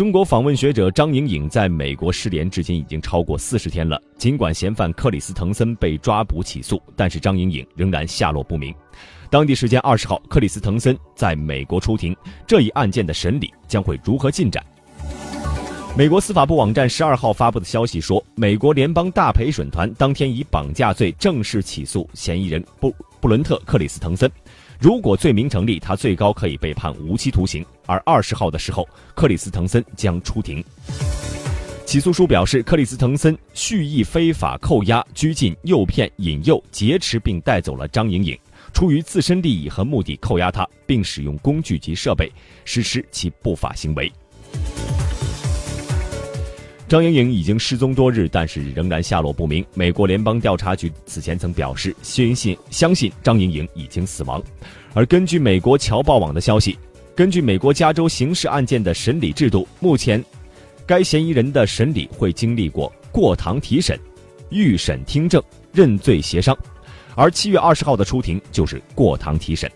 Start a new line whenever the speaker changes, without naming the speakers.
中国访问学者张莹颖在美国失联至今已经超过四十天了。尽管嫌犯克里斯滕森被抓捕起诉，但是张莹颖仍然下落不明。当地时间二十号，克里斯滕森在美国出庭，这一案件的审理将会如何进展？美国司法部网站十二号发布的消息说，美国联邦大陪审团当天以绑架罪正式起诉嫌疑人布布伦特·克里斯滕森。如果罪名成立，他最高可以被判无期徒刑。而二十号的时候，克里斯滕森将出庭。起诉书表示，克里斯滕森蓄意非法扣押、拘禁、诱骗、引诱、劫持并带走了张莹莹，出于自身利益和目的扣押她，并使用工具及设备实施其不法行为。张莹莹已经失踪多日，但是仍然下落不明。美国联邦调查局此前曾表示，相信相信张莹莹已经死亡。而根据美国侨报网的消息，根据美国加州刑事案件的审理制度，目前该嫌疑人的审理会经历过过堂提审、预审听证、认罪协商，而七月二十号的出庭就是过堂提审。